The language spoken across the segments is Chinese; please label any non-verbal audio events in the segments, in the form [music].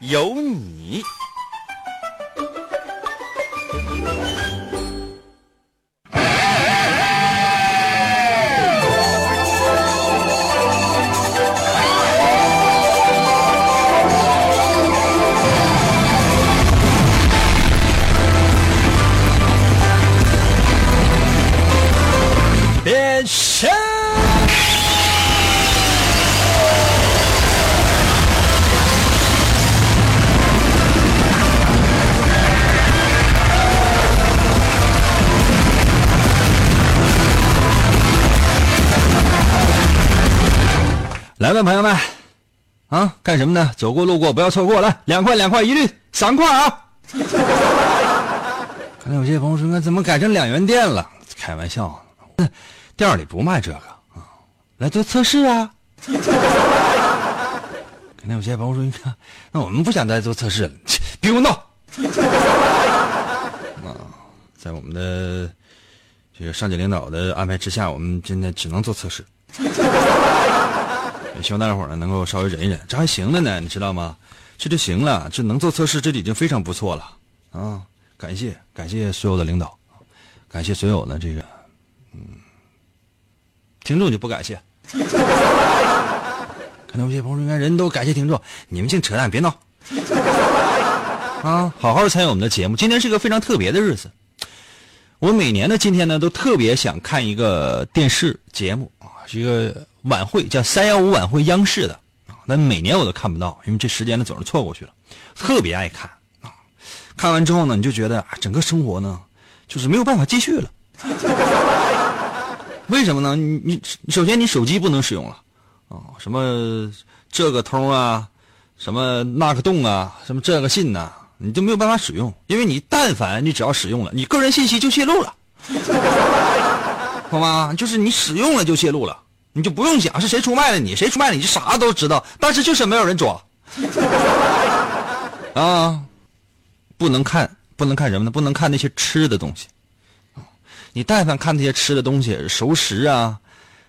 有你。来吧，朋友们，啊，干什么呢？走过路过不要错过，来，两块两块一律，三块啊！[laughs] 可能有些朋友说，那怎么改成两元店了？开玩笑，店里不卖这个啊，来做测试啊。[laughs] 可能有些朋友说，你看，那我们不想再做测试了，[laughs] 别给我闹！啊，在我们的这个上级领导的安排之下，我们今天只能做测试。也希望大家伙儿呢能够稍微忍一忍，这还行了呢，你知道吗？这就行了，这能做测试，这已经非常不错了啊！感谢感谢所有的领导，感谢所有的这个嗯听众就不感谢。[laughs] 可能有些朋友，应该人都感谢听众，你们净扯淡，别闹啊！好好参与我们的节目，今天是个非常特别的日子。我每年的今天呢，都特别想看一个电视节目啊，是一个晚会，叫三幺五晚会，央视的啊。但每年我都看不到，因为这时间呢总是错过去了。特别爱看啊，看完之后呢，你就觉得啊，整个生活呢，就是没有办法继续了。[laughs] 为什么呢？你你首先你手机不能使用了啊，什么这个通啊，什么那个洞啊，什么这个信呐、你就没有办法使用，因为你但凡你只要使用了，你个人信息就泄露了，[laughs] 好吗？就是你使用了就泄露了，你就不用想是谁出卖了你，谁出卖了你，就啥都知道，但是就是没有人抓，啊，不能看，不能看什么呢？不能看那些吃的东西，你但凡看那些吃的东西，熟食啊。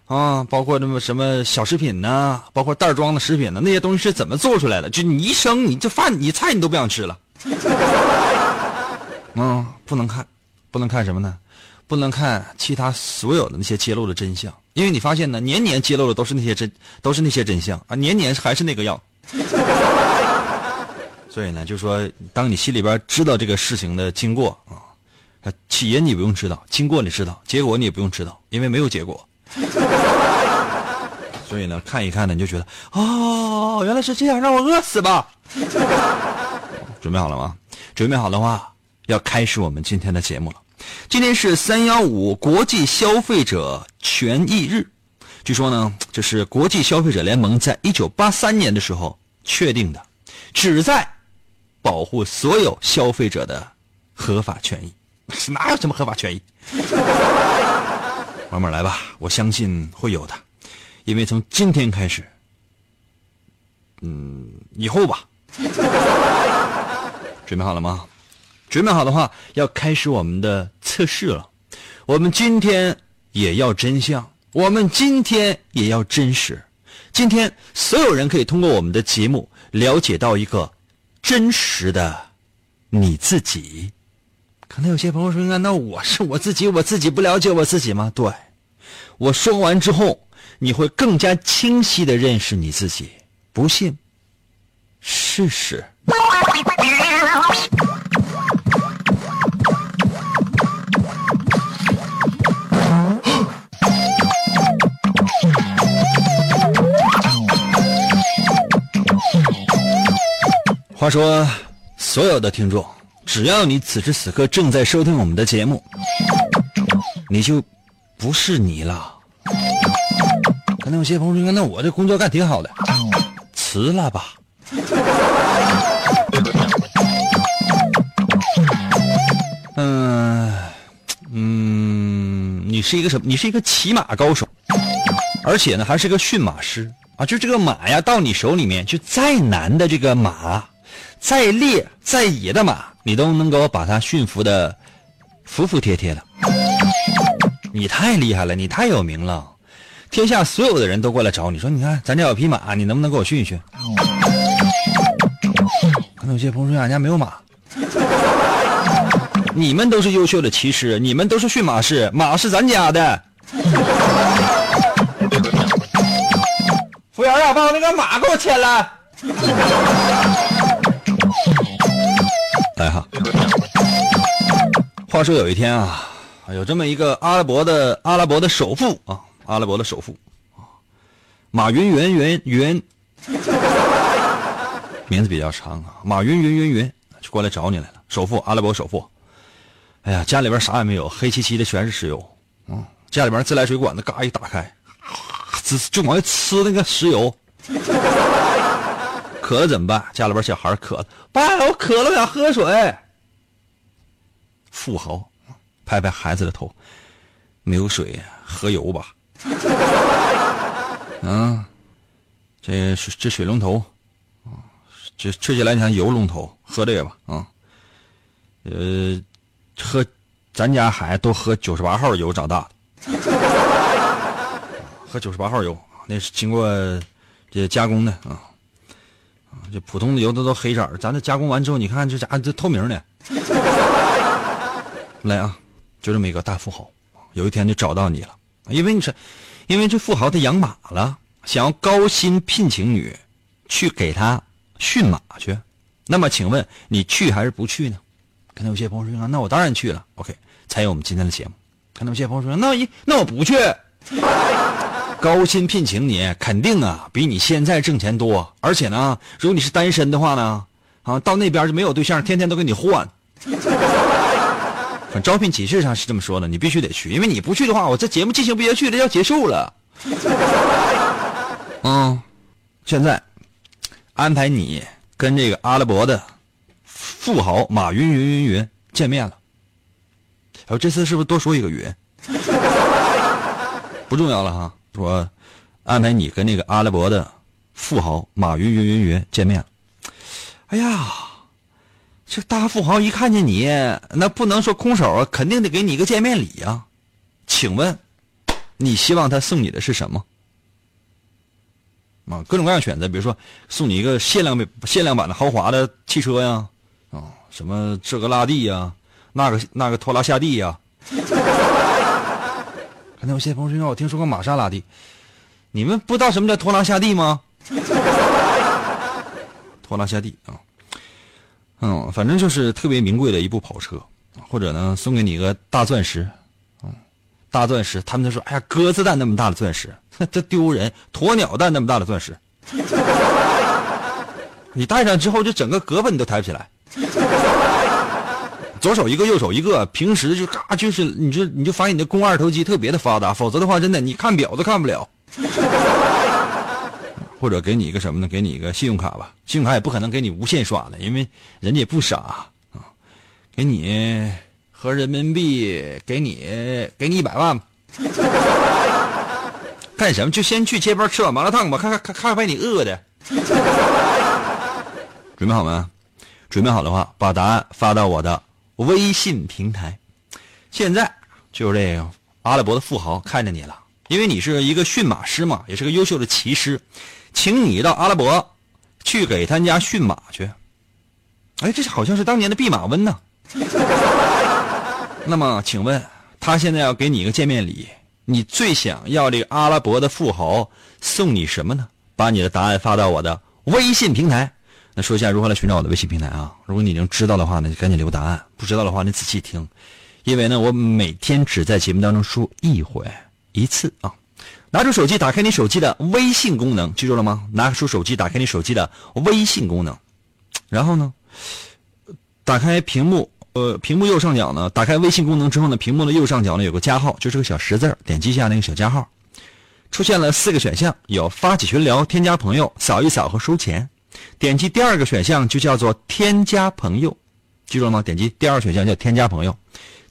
啊，包括那么什么小食品呐、包括袋装的食品呢，那些东西是怎么做出来的？就你一生，你这饭、你菜你都不想吃了。嗯，不能看，不能看什么呢？不能看其他所有的那些揭露的真相，因为你发现呢，年年揭露的都是那些真，都是那些真相啊，年年还是那个样。[laughs] 所以呢，就说当你心里边知道这个事情的经过啊，起因你不用知道，经过你知道，结果你也不用知道，因为没有结果。[laughs] 所以呢，看一看呢，你就觉得哦，原来是这样，让我饿死吧。准备好了吗？准备好的话，要开始我们今天的节目了。今天是三幺五国际消费者权益日，据说呢，这是国际消费者联盟在一九八三年的时候确定的，旨在保护所有消费者的合法权益。[laughs] 哪有什么合法权益？[laughs] 慢慢来吧，我相信会有的，因为从今天开始，嗯，以后吧，[laughs] 准备好了吗？准备好的话，要开始我们的测试了。我们今天也要真相，我们今天也要真实。今天所有人可以通过我们的节目了解到一个真实的你自己。可能有些朋友说：“那那我是我自己，我自己不了解我自己吗？”对，我说完之后，你会更加清晰的认识你自己。不信，试试。话说所有的听众只要你此时此刻正在收听我们的节目你就不是你了。可能有些朋友说那我这工作干挺好的。辞了吧。嗯嗯你是一个什么你是一个骑马高手而且呢还是个驯马师。啊就这个马呀到你手里面就再难的这个马再烈再野的马，你都能够把它驯服的服服帖帖的。你太厉害了，你太有名了，天下所有的人都过来找你说：“你看咱家有匹马，你能不能给我驯一驯？”可能有些朋友说：“俺家没有马。”你们都是优秀的骑师，你们都是驯马师，马是咱家的。服务员啊，把我那个马给我牵来。来哈。话说有一天啊，有这么一个阿拉伯的阿拉伯的首富啊，阿拉伯的首富啊，马云云云云，[laughs] 名字比较长啊，马云云云云就过来找你来了，首富，阿拉伯首富。哎呀，家里边啥也没有，黑漆漆的全是石油。嗯，家里边自来水管子嘎一打开，就就往外呲那个石油。渴了怎么办？家里边小孩渴了，爸，我渴了，想喝水。富豪拍拍孩子的头，没有水，喝油吧。啊，这这水龙头啊，这吹起来像油龙头，喝这个吧。啊，呃。喝，咱家孩子都喝九十八号油长大的，[laughs] 喝九十八号油，那是经过这加工的，啊，这普通的油都都黑色咱这加工完之后，你看这家这透明的。[laughs] 来啊，就这么一个大富豪，有一天就找到你了，因为你是，因为这富豪他养马了，想要高薪聘请你去给他驯马去，那么请问你去还是不去呢？可能有些朋友说：“那我当然去了。”OK，才有我们今天的节目。可能有些朋友说：“那一那我不去。”高薪聘请你，肯定啊，比你现在挣钱多。而且呢，如果你是单身的话呢，啊，到那边就没有对象，天天都跟你换。招聘启事上是这么说的，你必须得去，因为你不去的话，我这节目进行不下去了，要结束了。[laughs] 嗯，现在安排你跟这个阿拉伯的。富豪马云云云云见面了，然后这次是不是多说一个云？[laughs] 不重要了哈，说安排你跟那个阿拉伯的富豪马云云云云见面了。哎呀，这大富豪一看见你，那不能说空手啊，肯定得给你一个见面礼呀。请问，你希望他送你的是什么？啊，各种各样选择，比如说送你一个限量限量版的豪华的汽车呀。啊什么这个拉蒂呀，那个那个拖拉下地呀？可能有些朋友说，我听说过玛莎拉蒂，你们不知道什么叫拖拉下地吗？[laughs] 拖拉下地啊，嗯，反正就是特别名贵的一部跑车，或者呢送给你一个大钻石，嗯，大钻石，他们都说，哎呀，鸽子蛋那么大的钻石，[laughs] 这丢人，鸵鸟蛋那么大的钻石，[laughs] 你戴上之后，就整个胳膊你都抬不起来。左手一个，右手一个，平时就嘎，就是你就你就发现你的肱二头肌特别的发达，否则的话，真的你看表都看不了。[laughs] 或者给你一个什么呢？给你一个信用卡吧，信用卡也不可能给你无限刷的，因为人家也不傻啊。给你合人民币，给你给你一百万，[laughs] 干什么？就先去街边吃碗麻辣烫吧，看看看看把你饿的。准备好没？准备好的话，把答案发到我的微信平台。现在就是这个阿拉伯的富豪看着你了，因为你是一个驯马师嘛，也是个优秀的骑师，请你到阿拉伯去给他家驯马去。哎，这好像是当年的弼马温呢。[laughs] 那么，请问他现在要给你一个见面礼，你最想要这个阿拉伯的富豪送你什么呢？把你的答案发到我的微信平台。那说一下如何来寻找我的微信平台啊？如果你已经知道的话呢，就赶紧留答案；不知道的话，你仔细听，因为呢，我每天只在节目当中说一回一次啊。拿出手机，打开你手机的微信功能，记住了吗？拿出手机，打开你手机的微信功能，然后呢，打开屏幕，呃，屏幕右上角呢，打开微信功能之后呢，屏幕的右上角呢有个加号，就是个小十字点击一下那个小加号，出现了四个选项，有发起群聊、添加朋友、扫一扫和收钱。点击第二个选项就叫做添加朋友，记住了吗？点击第二个选项叫添加朋友，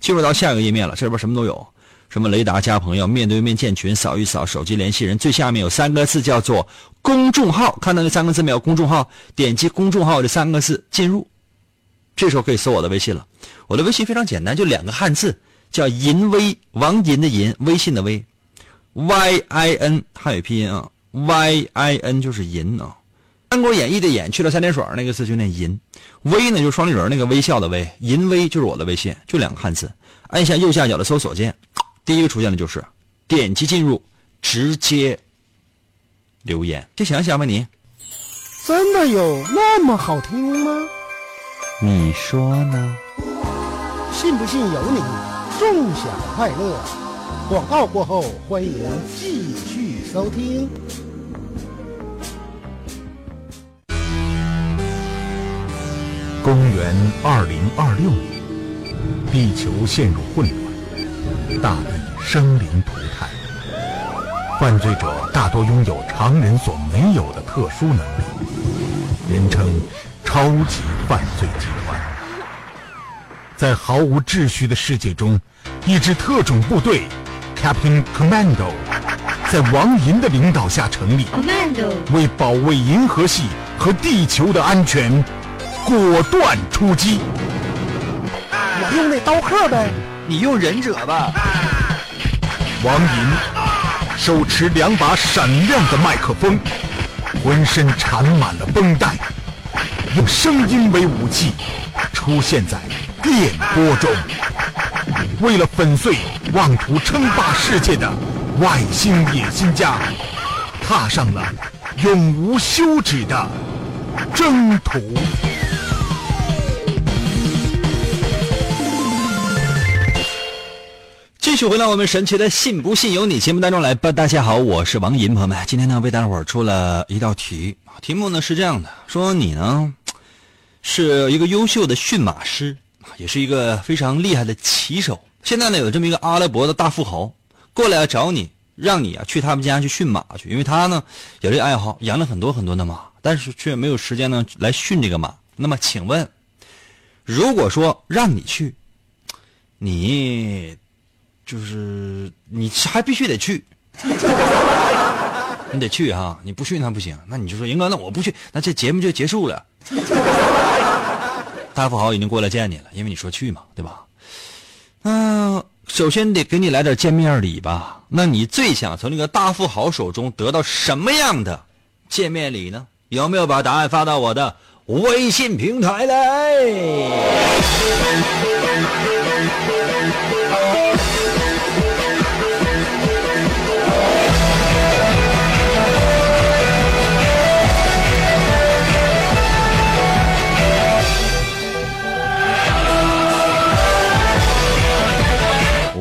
进入到下一个页面了。这里边什么都有，什么雷达加朋友、面对面建群、扫一扫手机联系人，最下面有三个字叫做公众号，看到那三个字没有？公众号，点击公众号这三个字进入，这时候可以搜我的微信了。我的微信非常简单，就两个汉字，叫银威，王银的银，微信的微，Y I N 汉语拼音啊，Y I N 就是银啊。《三国演义》的演去了三点水那个字就念淫，微呢就是双立人那个微笑的微，淫微就是我的微信，就两个汉字。按下右下角的搜索键，第一个出现的就是点击进入，直接留言。就想想吧，你真的有那么好听吗？你说呢？信不信由你，纵享快乐。广告过后，欢迎继续收听。公元二零二六年，地球陷入混乱，大地生灵涂炭，犯罪者大多拥有常人所没有的特殊能力，人称“超级犯罪集团”。在毫无秩序的世界中，一支特种部队 ——Captain Commando，在王银的领导下成立为保卫银河系和地球的安全。果断出击！我用那刀客呗，你用忍者吧。王银手持两把闪亮的麦克风，浑身缠满了绷带，用声音为武器，出现在电波中，为了粉碎妄图称霸世界的外星野心家，踏上了永无休止的征途。继续回到我们神奇的“信不信由你”节目当中来吧。大家好，我是王银，朋友们，今天呢为大家伙出了一道题，题目呢是这样的：说你呢是一个优秀的驯马师，也是一个非常厉害的骑手。现在呢有这么一个阿拉伯的大富豪过来找你，让你啊去他们家去驯马去，因为他呢有这爱好，养了很多很多的马，但是却没有时间呢来驯这个马。那么请问，如果说让你去，你？就是你还必须得去，[laughs] 你得去哈，你不去那不行。那你就说，英哥，那我不去，那这节目就结束了。[laughs] 大富豪已经过来见你了，因为你说去嘛，对吧？嗯，首先得给你来点见面礼吧。那你最想从那个大富豪手中得到什么样的见面礼呢？有没有把答案发到我的微信平台来？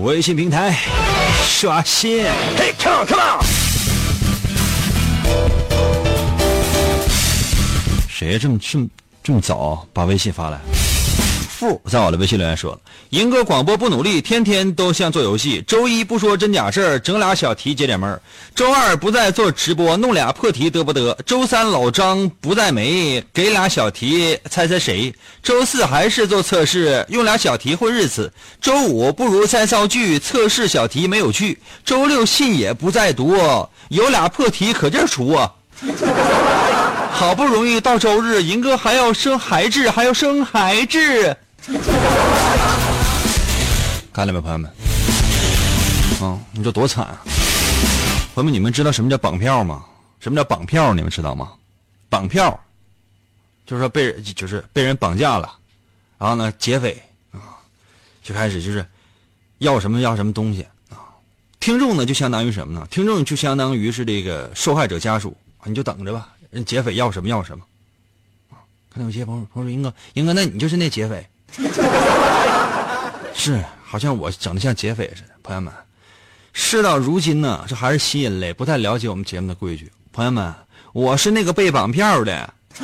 微信平台刷新，Hey，come on，come on！谁这么这么这么早把微信发来？富在我的微信留言说了：“银哥广播不努力，天天都像做游戏。周一不说真假事儿，整俩小题解解闷儿。周二不再做直播，弄俩破题得不得？周三老张不在没，给俩小题猜猜谁？周四还是做测试，用俩小题混日子。周五不如再造句，测试小题没有趣。周六信也不再读，有俩破题可劲儿出啊！[laughs] 好不容易到周日，银哥还要生孩子，还要生孩子。” [laughs] 看了没，朋友们？啊，你说多惨啊！朋友们，你们知道什么叫绑票吗？什么叫绑票？你们知道吗？绑票就是说被人就是被人绑架了，然后呢，劫匪啊，就开始就是要什么要什么东西啊。听众呢，就相当于什么呢？听众就相当于是这个受害者家属，你就等着吧，人劫匪要什么要什么啊。看到有些朋友朋友说：“英哥，英哥，那你就是那劫匪。” [laughs] 是，好像我整的像劫匪似的。朋友们，事到如今呢，这还是新人类，不太了解我们节目的规矩。朋友们，我是那个被绑票的，[laughs]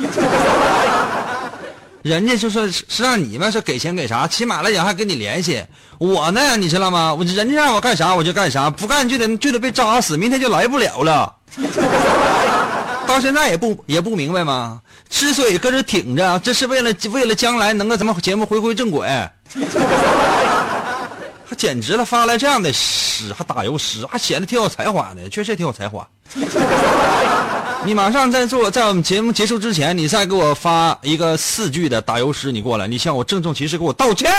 人家就说是让你们说给钱给啥，起码来讲还跟你联系。我呢，你知道吗？我人家让我干啥我就干啥，不干就得就得被扎死，明天就来不了了。到现在也不也不明白吗？之所以搁这挺着，这是为了为了将来能够咱们节目回归正轨。[laughs] 还简直了，发来这样的诗，还打油诗，还显得挺有才华的，确实挺有才华。[laughs] 你马上在做，在我们节目结束之前，你再给我发一个四句的打油诗，你过来，你向我郑重其事给我道歉，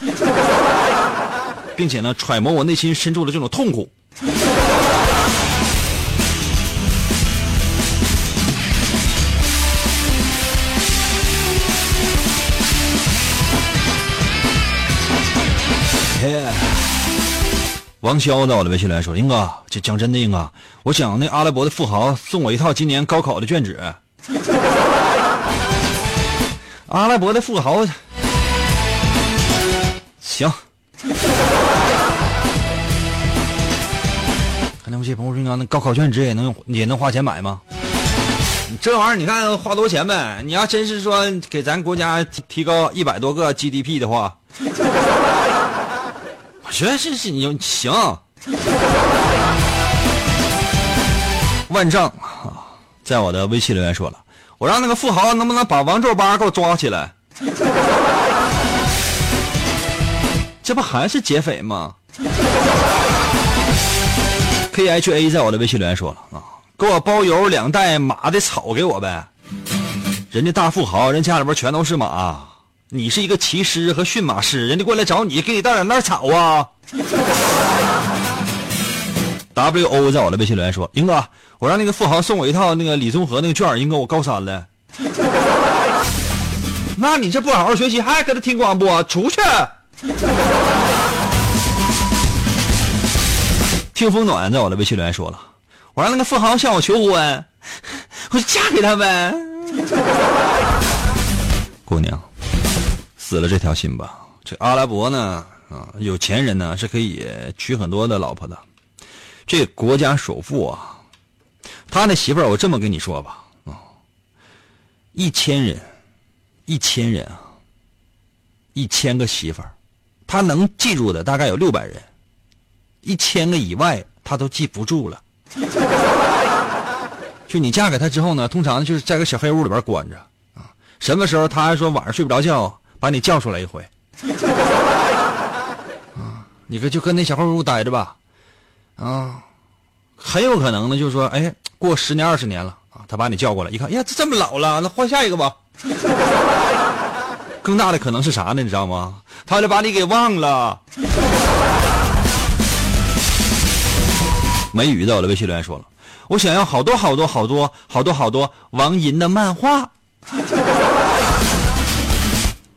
[laughs] 并且呢，揣摩我内心深处的这种痛苦。王潇在我的微信来说：“英哥，这讲真的，英哥，我想那阿拉伯的富豪送我一套今年高考的卷纸。[laughs] 阿拉伯的富豪，行。看那不些朋友说，那高考卷纸也能也能花钱买吗？这玩意儿你看花多少钱呗？你要真是说给咱国家提提高一百多个 GDP 的话。”觉得这是你行，万丈在我的微信留言说了，我让那个富豪能不能把王皱八给我抓起来？这不还是劫匪吗？K H A 在我的微信留言说了啊，给我包邮两袋马的草给我呗，人家大富豪，人家里边全都是马。你是一个骑师和驯马师，人家过来找你，给你带点那草啊。[laughs] W O 在我的微信留言说：“英哥，我让那个富豪送我一套那个李宗和那个卷英哥，我高三了。[laughs] 那你这不好好学习，还搁这听广播？出去！[laughs] 听风暖在我的微信留言说了，我让那个富豪向我求婚，我就嫁给他呗。姑娘。”死了这条心吧。这阿拉伯呢，啊，有钱人呢是可以娶很多的老婆的。这国家首富啊，他那媳妇儿，我这么跟你说吧，啊，一千人，一千人啊，一千个媳妇儿，他能记住的大概有六百人，一千个以外他都记不住了。就你嫁给他之后呢，通常就是在个小黑屋里边关着啊，什么时候他还说晚上睡不着觉。把你叫出来一回，[laughs] 啊，你可就跟那小黑屋待着吧，啊，很有可能呢，就是说，哎，过十年二十年了啊，他把你叫过来一看，呀，这这么老了，那换下一个吧。[laughs] 更大的可能是啥呢？你知道吗？他就把你给忘了。梅雨在我的微信留言说了，我想要好多好多好多好多好多王银的漫画。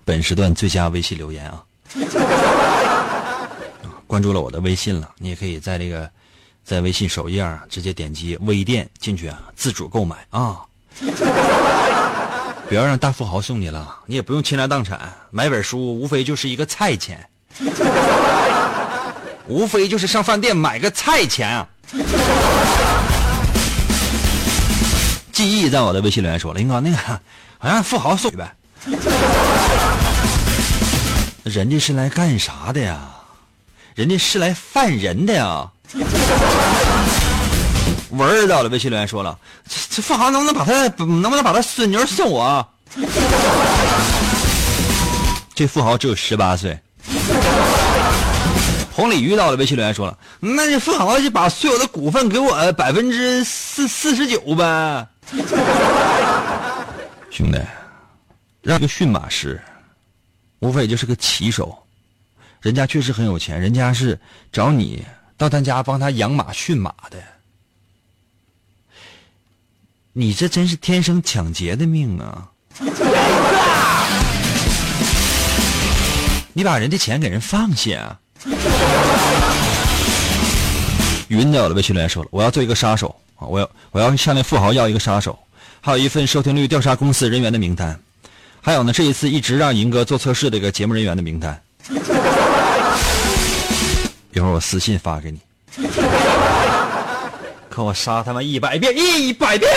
本时段最佳微信留言啊！[laughs] 关注了我的微信了，你也可以在这个在微信首页啊，直接点击微店进去啊，自主购买啊！[laughs] 不要让大富豪送你了，你也不用倾家荡产买本书，无非就是一个菜钱，[laughs] 无非就是上饭店买个菜钱啊！记忆在我的微信留言说了，林哥那个好像富豪送呗。人家是来干啥的呀？人家是来犯人的呀！[laughs] 文儿到了，微信留言说了：“这这富豪能不能把他能不能把他孙女送我？”这富豪只有十八岁。红鲤鱼到了，微信留言说了：“那这富豪就把所有的股份给我百分之四四十九呗。”兄弟，让个驯马师。无非就是个骑手，人家确实很有钱，人家是找你到他家帮他养马驯马的。你这真是天生抢劫的命啊！你把人的钱给人放下。云在我的微信留言说了，我要做一个杀手啊！我要我要向那富豪要一个杀手，还有一份收听率调查公司人员的名单。还有呢，这一次一直让银哥做测试的一个节目人员的名单，[laughs] 一会儿我私信发给你。可我杀他们一百遍，一百遍。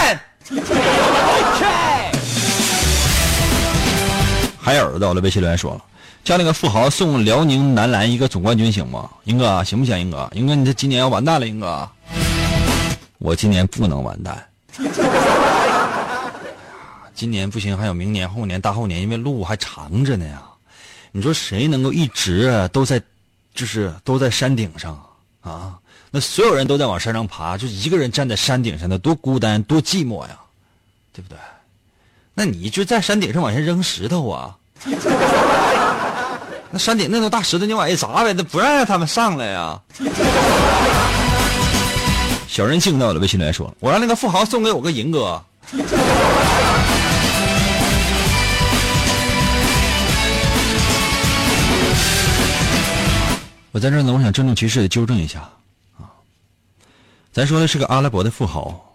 海尔在我的微信留言说了，叫那个富豪送辽宁男篮一个总冠军行吗？英哥行不行？英哥，英哥，你这今年要完蛋了，英哥。我今年不能完蛋。今年不行，还有明年、后年、大后年，因为路还长着呢呀。你说谁能够一直都在就是都在山顶上啊，那所有人都在往山上爬，就一个人站在山顶上，那多孤单，多寂寞呀，对不对？那你就在山顶上往下扔石头啊？[laughs] 那山顶那头大石头，你往下砸呗，那不让让他们上来呀。小任性在我的微信里来说，我让那个富豪送给我个银哥。我在这呢，我想郑重其事的纠正一下啊，咱说的是个阿拉伯的富豪，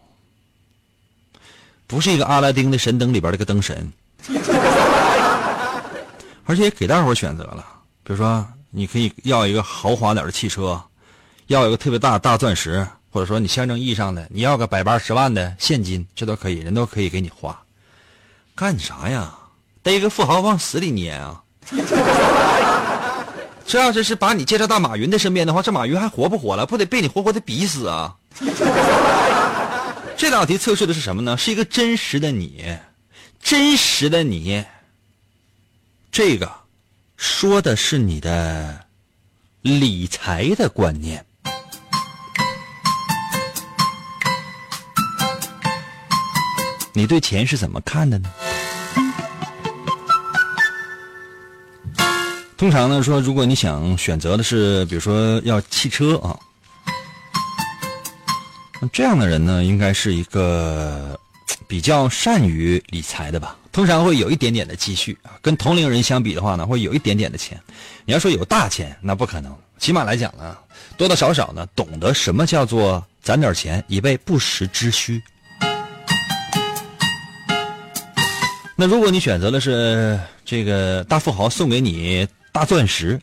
不是一个阿拉丁的神灯里边那个灯神，[laughs] 而且给大伙选择了，比如说你可以要一个豪华点的汽车，要一个特别大大钻石，或者说你象征意义上的你要个百八十万的现金，这都可以，人都可以给你花，干啥呀？逮个富豪往死里捏啊！这要是是把你介绍到马云的身边的话，这马云还活不活了？不得被你活活的逼死啊！[laughs] 这道题测试的是什么呢？是一个真实的你，真实的你。这个说的是你的理财的观念。你对钱是怎么看的呢？通常呢，说如果你想选择的是，比如说要汽车啊，这样的人呢，应该是一个比较善于理财的吧。通常会有一点点的积蓄啊，跟同龄人相比的话呢，会有一点点的钱。你要说有大钱，那不可能。起码来讲呢，多多少少呢，懂得什么叫做攒点钱以备不时之需。那如果你选择的是这个大富豪送给你。大钻石，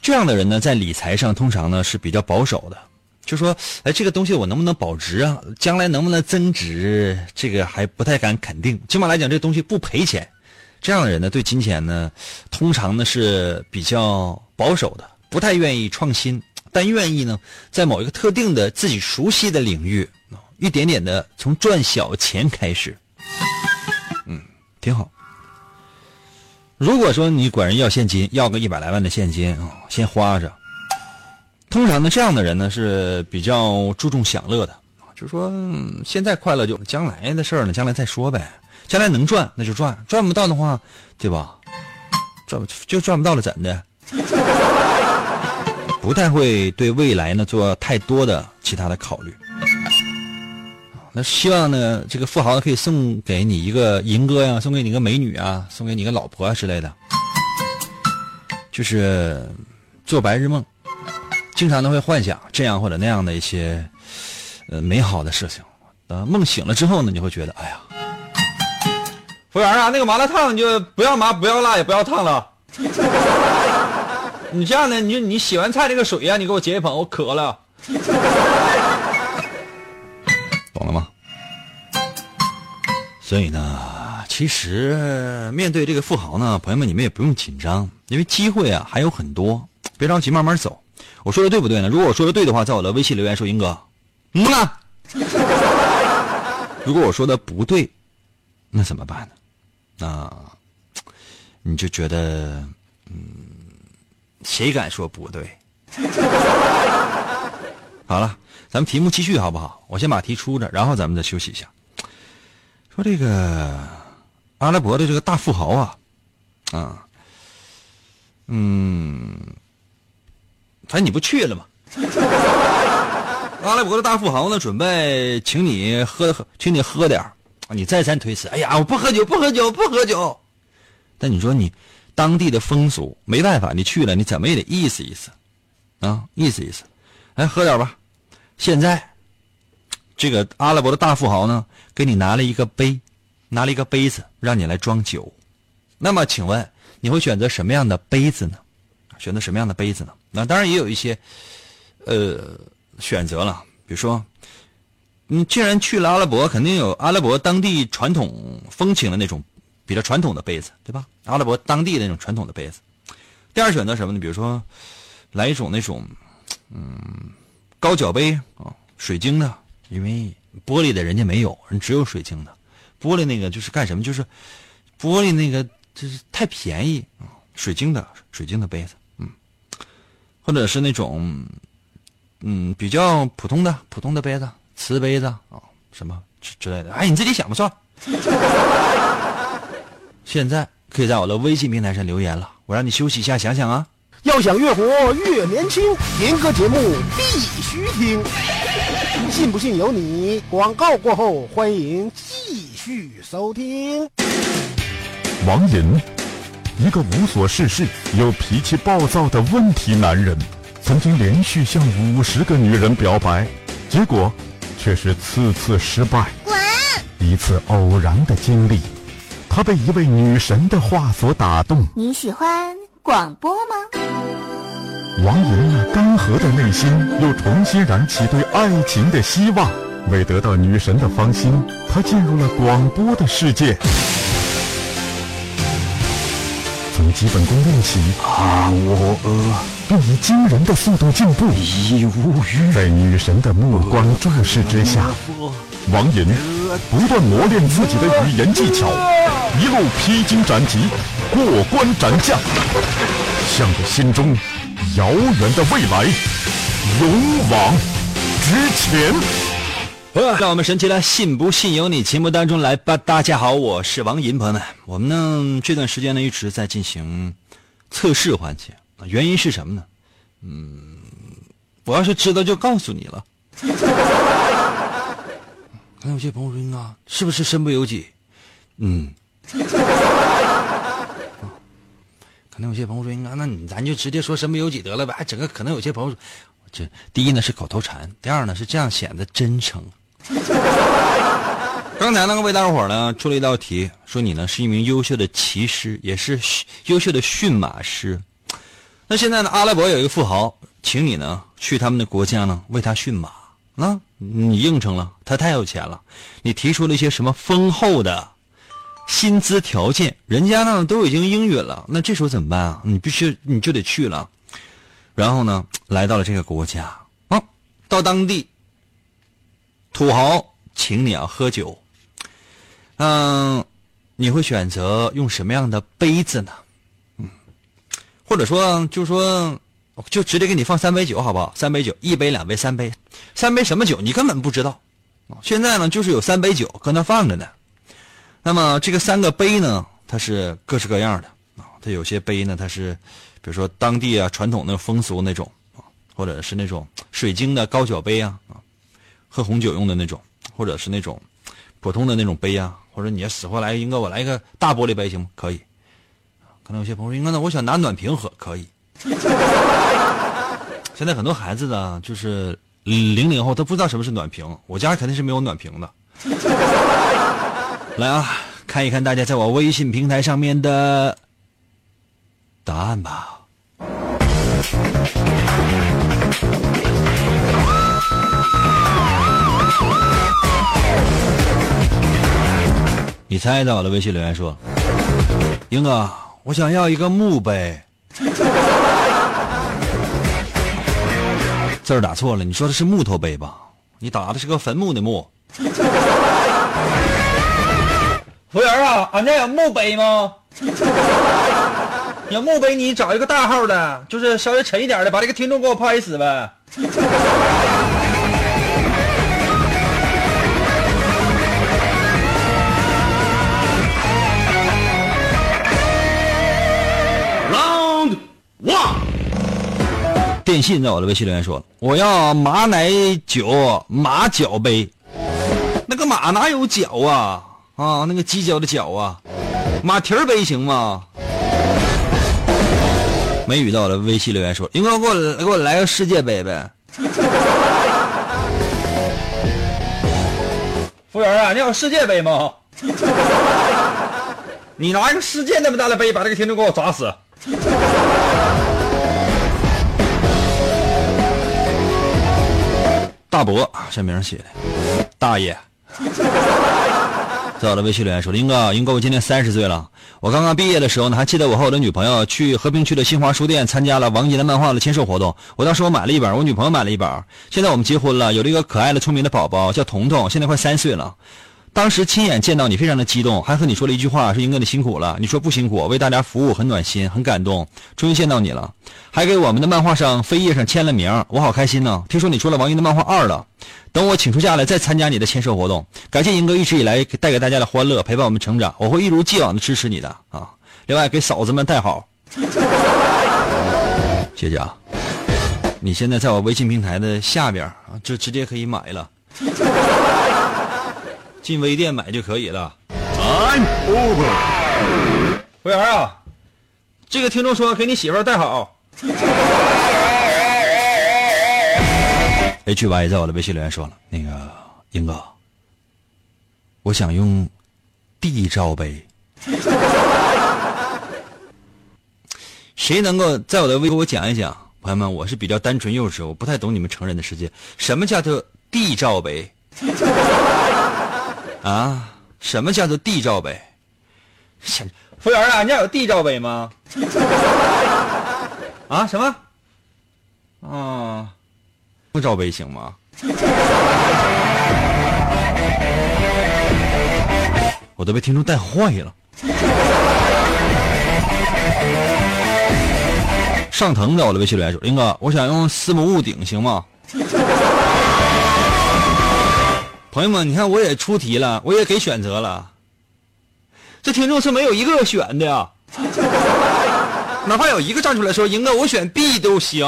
这样的人呢，在理财上通常呢是比较保守的，就说，哎，这个东西我能不能保值啊？将来能不能增值？这个还不太敢肯定。起码来讲，这东西不赔钱。这样的人呢，对金钱呢，通常呢是比较保守的，不太愿意创新，但愿意呢，在某一个特定的自己熟悉的领域，一点点的从赚小钱开始。嗯，挺好。如果说你管人要现金，要个一百来万的现金啊，先花着。通常呢，这样的人呢是比较注重享乐的就是说现在快乐就将来的事儿呢，将来再说呗。将来能赚那就赚，赚不到的话，对吧？赚就赚不到了，怎的？[laughs] 不太会对未来呢做太多的其他的考虑。那希望呢，这个富豪可以送给你一个银哥呀，送给你个美女啊，送给你个老婆啊之类的，就是做白日梦，经常都会幻想这样或者那样的一些呃美好的事情。呃，梦醒了之后呢，你会觉得，哎呀，服务员啊，那个麻辣烫就不要麻，不要辣，也不要烫了。[laughs] 你这样的，你就你洗完菜那个水呀，你给我接一盆，我渴了。懂了吗？所以呢，其实面对这个富豪呢，朋友们你们也不用紧张，因为机会啊还有很多，别着急，慢慢走。我说的对不对呢？如果我说的对的话，在我的微信留言说“英哥”，嗯啊。[laughs] 如果我说的不对，那怎么办呢？那你就觉得，嗯，谁敢说不对？[laughs] 好了。咱们题目继续好不好？我先把题出着，然后咱们再休息一下。说这个阿拉伯的这个大富豪啊，啊，嗯，反正你不去了吗？阿拉伯的大富豪呢，准备请你喝喝，请你喝点你再三推辞，哎呀，我不喝酒，不喝酒，不喝酒。但你说你当地的风俗，没办法，你去了，你怎么也得意思意思，啊，意思意思，来喝点吧。现在，这个阿拉伯的大富豪呢，给你拿了一个杯，拿了一个杯子，让你来装酒。那么，请问你会选择什么样的杯子呢？选择什么样的杯子呢？那当然也有一些，呃，选择了。比如说，你既然去了阿拉伯，肯定有阿拉伯当地传统风情的那种比较传统的杯子，对吧？阿拉伯当地的那种传统的杯子。第二选择什么呢？比如说，来一种那种，嗯。高脚杯啊，水晶的，因为玻璃的人家没有，人只有水晶的。玻璃那个就是干什么？就是玻璃那个就是太便宜啊，水晶的水晶的杯子，嗯，或者是那种嗯比较普通的普通的杯子，瓷杯子啊什么之之类的。哎，你自己想吧，算了。[laughs] 现在可以在我的微信平台上留言了，我让你休息一下，想想啊。要想越活越年轻，听歌节目必须听。[laughs] 信不信由你。广告过后，欢迎继续收听。王银，一个无所事事又脾气暴躁的问题男人，曾经连续向五十个女人表白，结果却是次次失败。滚！一次偶然的经历，他被一位女神的话所打动。你喜欢广播吗？王莹那干涸的内心又重新燃起对爱情的希望。为得到女神的芳心，他进入了广播的世界。从基本功练起，啊，我呃，并以惊人的速度进步。已无语。在女神的目光注视之下，王银不断磨练自己的语言技巧，一路披荆斩棘，过关斩将，向着心中。遥远的未来，勇往直前。让我们神奇的“信不信由你”节目当中来吧。大家好，我是王银，朋友们，我们呢这段时间呢一直在进行测试环节，原因是什么呢？嗯，我要是知道就告诉你了。[laughs] 可能有些朋友说啊，是不是身不由己？嗯。[laughs] 可能有些朋友说：“那那你咱就直接说身不由己得了呗。”整个可能有些朋友说：“这第一呢是口头禅，第二呢是这样显得真诚。[laughs] ”刚才呢为大伙呢出了一道题，说你呢是一名优秀的骑师，也是优秀的驯马师。那现在呢阿拉伯有一个富豪，请你呢去他们的国家呢为他驯马，那你应承了，他太有钱了，你提出了一些什么丰厚的？薪资条件，人家呢都已经应允了，那这时候怎么办啊？你必须你就得去了，然后呢，来到了这个国家啊，到当地，土豪请你啊喝酒，嗯，你会选择用什么样的杯子呢？或者说就说就直接给你放三杯酒好不好？三杯酒，一杯、两杯、三杯，三杯什么酒你根本不知道，现在呢就是有三杯酒搁那放着呢。那么这个三个杯呢，它是各式各样的啊。它有些杯呢，它是，比如说当地啊传统的风俗那种啊，或者是那种水晶的高脚杯啊啊，喝红酒用的那种，或者是那种普通的那种杯啊，或者你要死活来，英哥我来一个大玻璃杯行吗？可以。可能有些朋友说，英哥那我想拿暖瓶喝，可以。[laughs] 现在很多孩子呢，就是零零后，他不知道什么是暖瓶，我家肯定是没有暖瓶的。[laughs] 来啊，看一看大家在我微信平台上面的答案吧。你猜到了？微信留言说：“英哥，我想要一个墓碑。[laughs] ”字儿打错了，你说的是木头碑吧？你打的是个坟墓的墓。服务员啊，俺家有墓碑吗？有墓碑，你找一个大号的，就是稍微沉一点的，把这个听众给我拍死呗。电信在我的微信留言说：“我要马奶酒马脚杯，那个马哪有脚啊？”啊，那个犄角的角啊，马蹄儿杯行吗？没遇到了，微信留言说：“应该给我给我来个世界杯呗。[laughs] ”服务员啊，你有世界杯吗？[laughs] 你拿一个世界那么大的杯，把这个听众给我砸死。大伯，这名写的，大爷。[laughs] 在我的微信留言说：“林哥，林哥，我今年三十岁了。我刚刚毕业的时候呢，还记得我和我的女朋友去和平区的新华书店参加了王杰的漫画的签售活动。我当时我买了一本，我女朋友买了一本。现在我们结婚了，有了一个可爱的聪明的宝宝，叫彤彤，现在快三岁了。当时亲眼见到你，非常的激动，还和你说了一句话，说英哥你辛苦了。你说不辛苦，为大家服务很暖心，很感动。终于见到你了，还给我们的漫画上扉页上签了名，我好开心呢。听说你出了王英的漫画二了，等我请出假来再参加你的签售活动。感谢英哥一直以来带给大家的欢乐，陪伴我们成长，我会一如既往的支持你的啊。另外给嫂子们带好，谢谢啊。你现在在我微信平台的下边啊，就直接可以买了。进微店买就可以了。I'm over。服务员啊，这个听众说给你媳妇带好。H Y 在我的微信留言说了，那个英哥，我想用 D 罩杯。[laughs] 谁能够在我的微给我讲一讲？朋友们，我是比较单纯幼稚，我不太懂你们成人的世界。什么叫做 D 罩杯？啊，什么叫做地罩杯？服务员啊，你家有地罩杯吗？[laughs] 啊，什么？啊，不罩杯行吗？[laughs] 我都被听众带坏了。上腾在我的微信里来说：“林哥，我想用四目屋顶，行吗？”朋友们，你看我也出题了，我也给选择了。这听众是没有一个选的呀，[laughs] 哪怕有一个站出来说“赢哥，我选 B 都行”，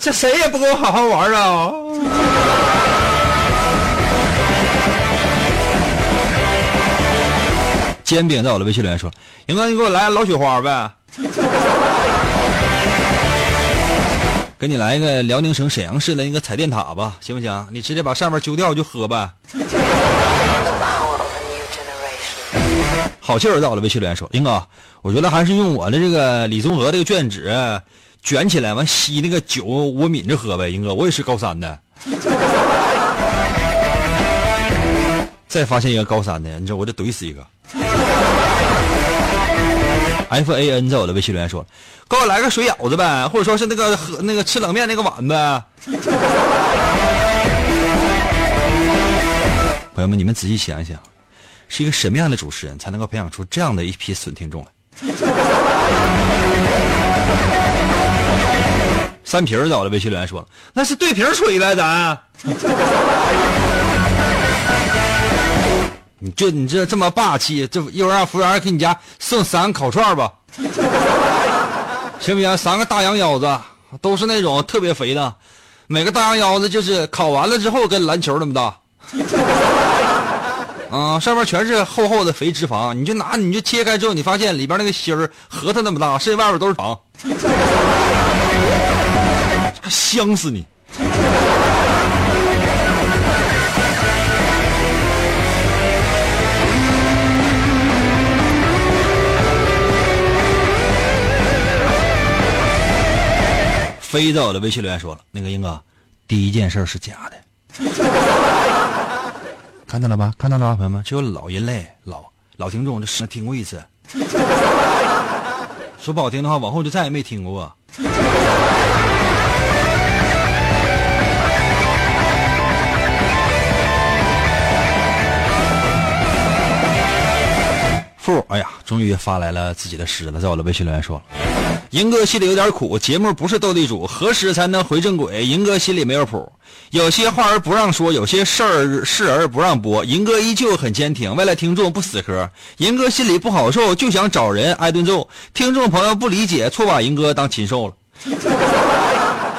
这谁也不跟我好好玩啊！煎饼在我的微信留言说：“赢哥，你给我来老雪花呗。”给你来一个辽宁省沈阳市的一个彩电塔吧，行不行？你直接把上面揪掉就喝呗。好气儿到了，微信留言说：“英哥，我觉得还是用我的这个李宗和这个卷纸卷起来，完吸那个酒，我抿着喝呗。”英哥，我也是高三的。再发现一个高三的，你知道我得怼死一个。F A N 在我的微信留言说：“给我来个水舀子呗，或者说是那个喝那个吃冷面那个碗呗。[laughs] ”朋友们，你们仔细想一想，是一个什么样的主持人才能够培养出这样的一批损听众来？[laughs] 三瓶在我的微信留言说：“那是对瓶吹呗，咱。”你这你这这么霸气，这一会儿让服务员给你家送三个烤串吧，行不行？三个大羊腰子，都是那种特别肥的，每个大羊腰子就是烤完了之后跟篮球那么大，嗯，上面全是厚厚的肥脂肪，你就拿你就切开之后，你发现里边那个芯儿核桃那么大，剩下外边都是糖，[laughs] 香死你！飞在我的微信留言说了：“那个英哥，第一件事是假的，[laughs] 看到了吧？看到了吧，朋友们，只有老人类、老老听众就听过一次。[laughs] 说不好听的话，往后就再也没听过。[laughs] ”富，哎呀，终于发来了自己的诗了，在我的微信留言说了。银哥心里有点苦，节目不是斗地主，何时才能回正轨？银哥心里没有谱，有些话儿不让说，有些事儿事儿不让播。银哥依旧很坚挺，为了听众不死磕。银哥心里不好受，就想找人挨顿揍。听众朋友不理解，错把银哥当禽兽了。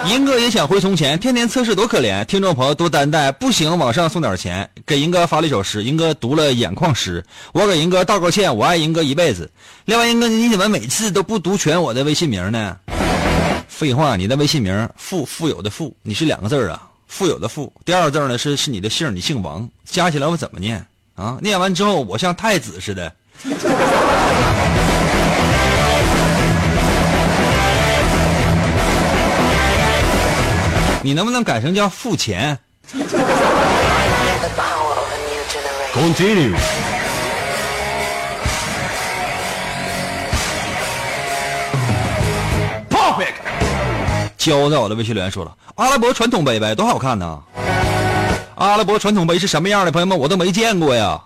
银哥也想回从前，天天测试多可怜。听众朋友多担待，不行往上送点钱。给银哥发了一首诗，银哥读了眼眶湿。我给银哥道个歉，我爱银哥一辈子。另外，银哥你怎么每次都不读全我的微信名呢？废话，你的微信名富富有的富，你是两个字啊，富有的富。第二个字呢是是你的姓，你姓王，加起来我怎么念啊？念完之后我像太子似的。你能不能改成叫付钱？Continue。Perfect。交在我的微信留言说了，阿拉伯传统杯呗，多好看呢！阿拉伯传统杯是什么样的？朋友们，我都没见过呀。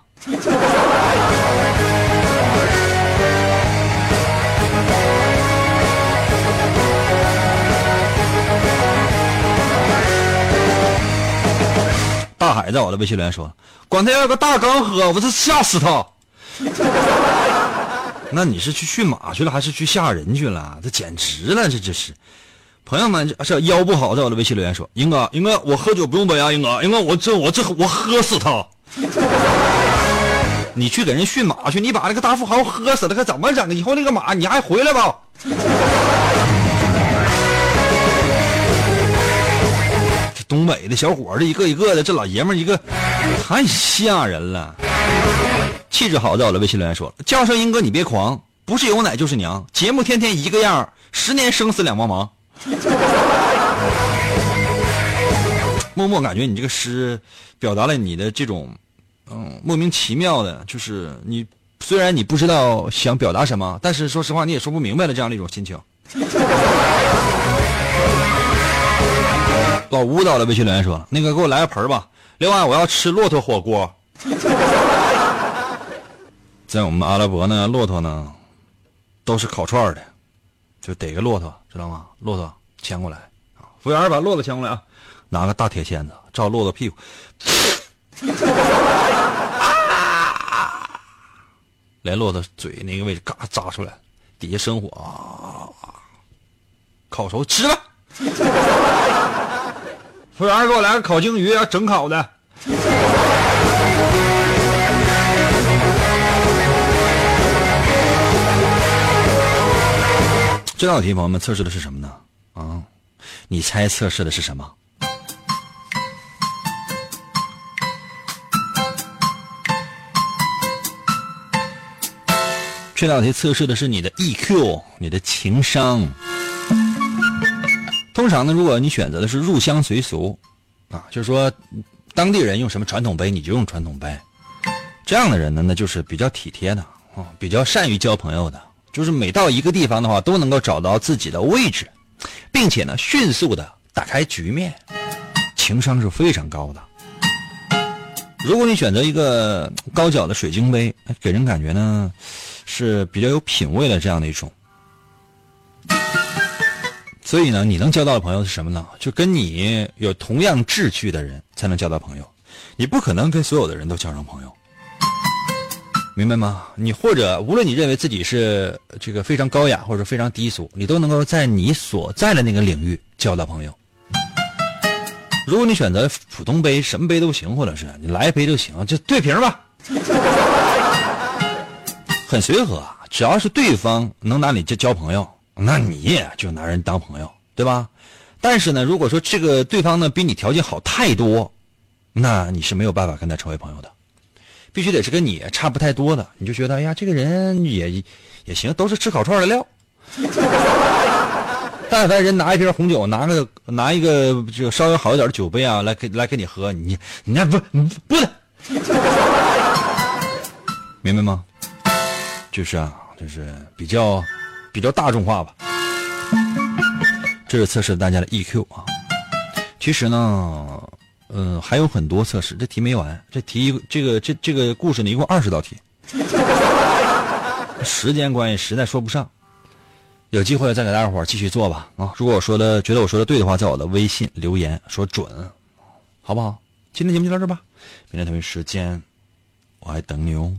大海在我的微信留言说：“管他要个大缸喝，我这吓死他。[laughs] ”那你是去驯马去了，还是去吓人去了？这简直了，这这是。朋友们，这腰不好，在我的微信留言说：“英哥，英哥，我喝酒不用杯啊，英哥，英哥，我这我这我喝死他。[laughs] ”你去给人驯马去，你把那个大富豪喝死了，可怎么整？以后那个马你还回来吧？东北的小伙这一个一个的，这老爷们一个太吓人了。气质好，在我的微信留言说：“叫声英哥，你别狂，不是有奶就是娘，节目天天一个样，十年生死两茫茫。”默默感觉你这个诗，表达了你的这种，嗯，莫名其妙的，就是你虽然你不知道想表达什么，但是说实话你也说不明白了这样的一种心情。老吴到了微信留言说：“那个给我来个盆吧，另外我要吃骆驼火锅。”在我们阿拉伯呢，骆驼呢，都是烤串的，就逮个骆驼，知道吗？骆驼牵过来，服务员把骆驼牵过来啊，拿个大铁签子照骆驼屁股，连骆驼嘴那个位置嘎扎出来，底下生火，烤熟吃吧。服务员给我来个烤鲸鱼，要整烤的。这道题，朋友们测试的是什么呢？啊，你猜测试的是什么？这道题测试的是你的 EQ，你的情商。通常呢，如果你选择的是入乡随俗，啊，就是说当地人用什么传统杯，你就用传统杯。这样的人呢，那就是比较体贴的啊，比较善于交朋友的。就是每到一个地方的话，都能够找到自己的位置，并且呢，迅速的打开局面，情商是非常高的。如果你选择一个高脚的水晶杯，给人感觉呢是比较有品位的这样的一种。所以呢，你能交到的朋友是什么呢？就跟你有同样志趣的人才能交到朋友，你不可能跟所有的人都交上朋友。明白吗？你或者无论你认为自己是这个非常高雅，或者非常低俗，你都能够在你所在的那个领域交到朋友。如果你选择普通杯，什么杯都行，或者是你来一杯就行，就对瓶吧，很随和。只要是对方能拿你交交朋友，那你也就拿人当朋友，对吧？但是呢，如果说这个对方呢比你条件好太多，那你是没有办法跟他成为朋友的。必须得是跟你差不太多的，你就觉得哎呀，这个人也也行，都是吃烤串的料。[laughs] 但凡人拿一瓶红酒，拿个拿一个就稍微好一点的酒杯啊，来给来给你喝，你你那不不的，[laughs] 明白吗？就是啊，就是比较比较大众化吧。这是测试大家的 EQ 啊。其实呢。嗯，还有很多测试，这题没完。这题，这个，这这个故事呢，一共二十道题。[laughs] 时间关系，实在说不上。有机会再给大伙继续做吧。啊，如果我说的觉得我说的对的话，在我的微信留言说准，好不好？今天节目就到这吧。明天同一时间，我还等你哦。